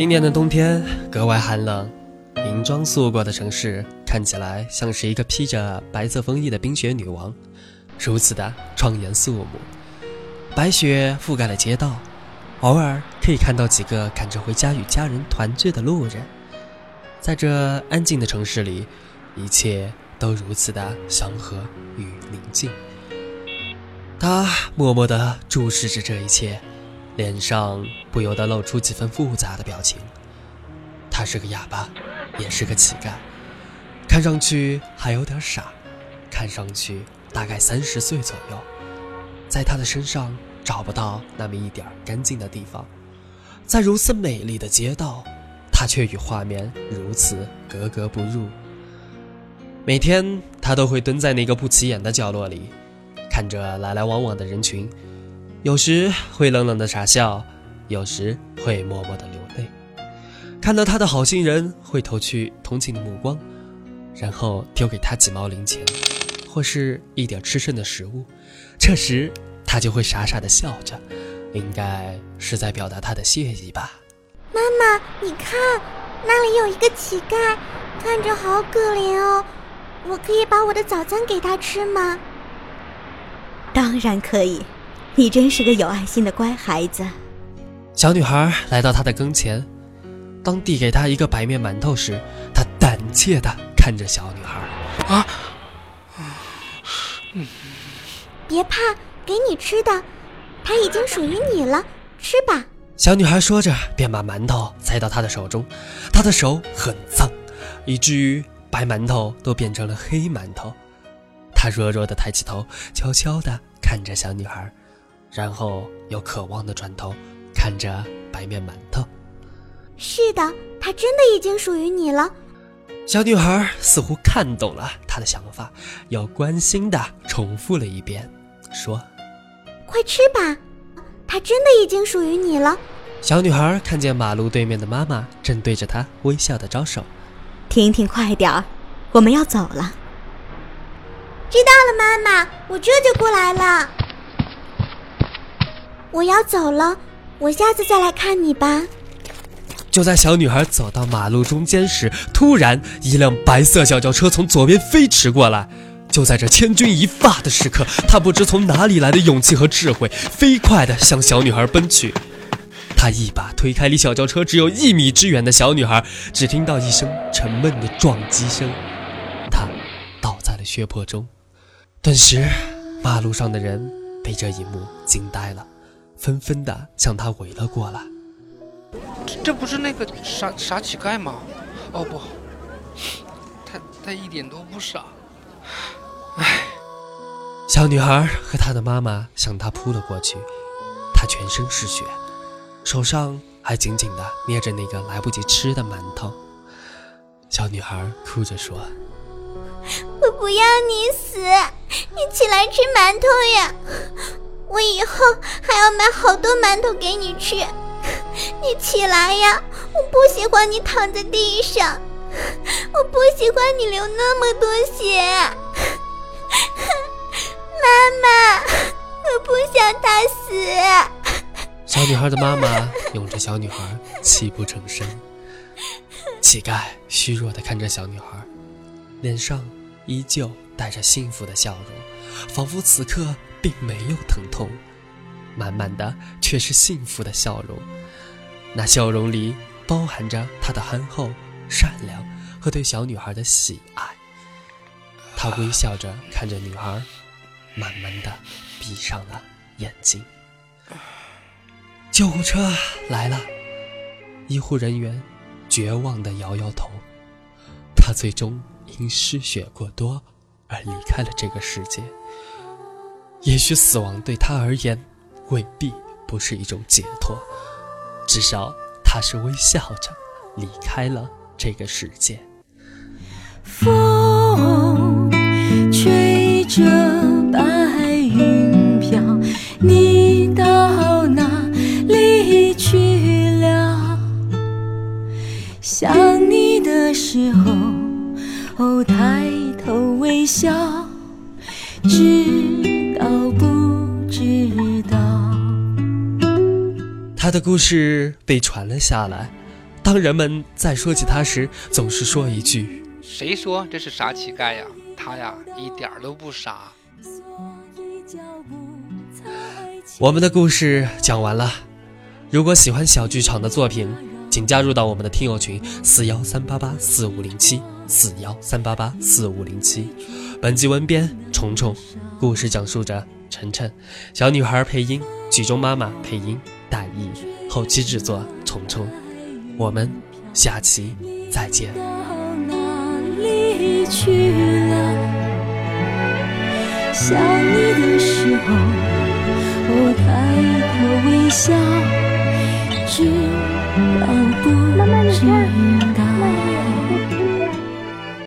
今年的冬天格外寒冷，银装素裹的城市看起来像是一个披着白色风衣的冰雪女王，如此的庄严肃穆。白雪覆盖了街道，偶尔可以看到几个赶着回家与家人团聚的路人。在这安静的城市里，一切都如此的祥和与宁静。他默默地注视着这一切。脸上不由得露出几分复杂的表情。他是个哑巴，也是个乞丐，看上去还有点傻，看上去大概三十岁左右。在他的身上找不到那么一点干净的地方，在如此美丽的街道，他却与画面如此格格不入。每天他都会蹲在那个不起眼的角落里，看着来来往往的人群。有时会冷冷的傻笑，有时会默默的流泪。看到他的好心人会投去同情的目光，然后丢给他几毛零钱，或是一点吃剩的食物。这时他就会傻傻的笑着，应该是在表达他的谢意吧。妈妈，你看，那里有一个乞丐，看着好可怜哦。我可以把我的早餐给他吃吗？当然可以。你真是个有爱心的乖孩子。小女孩来到他的跟前，当递给他一个白面馒头时，他胆怯的看着小女孩。啊，别怕，给你吃的，它已经属于你了，吃吧。小女孩说着，便把馒头塞到他的手中。他的手很脏，以至于白馒头都变成了黑馒头。他弱弱的抬起头，悄悄的看着小女孩。然后又渴望的转头，看着白面馒头。是的，它真的已经属于你了。小女孩似乎看懂了他的想法，又关心的重复了一遍，说：“快吃吧，它真的已经属于你了。”小女孩看见马路对面的妈妈正对着她微笑的招手：“婷婷，快点儿，我们要走了。”知道了，妈妈，我这就过来了。我要走了，我下次再来看你吧。就在小女孩走到马路中间时，突然一辆白色小轿车从左边飞驰过来。就在这千钧一发的时刻，他不知从哪里来的勇气和智慧，飞快地向小女孩奔去。他一把推开离小轿车只有一米之远的小女孩，只听到一声沉闷的撞击声，她倒在了血泊中。顿时，马路上的人被这一幕惊呆了。纷纷的向他围了过来。这这不是那个傻傻乞丐吗？哦不，他他一点都不傻。唉，小女孩和她的妈妈向他扑了过去，她全身是血，手上还紧紧的捏着那个来不及吃的馒头。小女孩哭着说：“我不要你死，你起来吃馒头呀！”我以后还要买好多馒头给你吃，你起来呀！我不喜欢你躺在地上，我不喜欢你流那么多血。妈妈，我不想他死。小女孩的妈妈拥着小女孩，泣不成声。乞丐虚弱地看着小女孩，脸上依旧带着幸福的笑容，仿佛此刻。并没有疼痛，满满的却是幸福的笑容。那笑容里包含着他的憨厚、善良和对小女孩的喜爱。他微笑着看着女孩，慢慢的闭上了眼睛。救护车来了，医护人员绝望的摇摇头。他最终因失血过多而离开了这个世界。也许死亡对他而言，未必不是一种解脱，至少他是微笑着离开了这个世界。风吹着白云飘，你到哪里去了？想你的时候，哦，抬头微笑。知道不知道。他的故事被传了下来，当人们在说起他时，总是说一句谁说这是傻乞丐呀？他呀，一点都不傻。：“我们的故事讲完了。如果喜欢小剧场的作品，请加入到我们的听友群四幺三八八四五零七四幺三八八四五零七。本集文编虫虫，故事讲述着晨晨，小女孩配音，剧中妈妈配音大意，后期制作虫虫。我们下期再见。到哪里去了？想你的时候，我抬头微笑，知道不知道？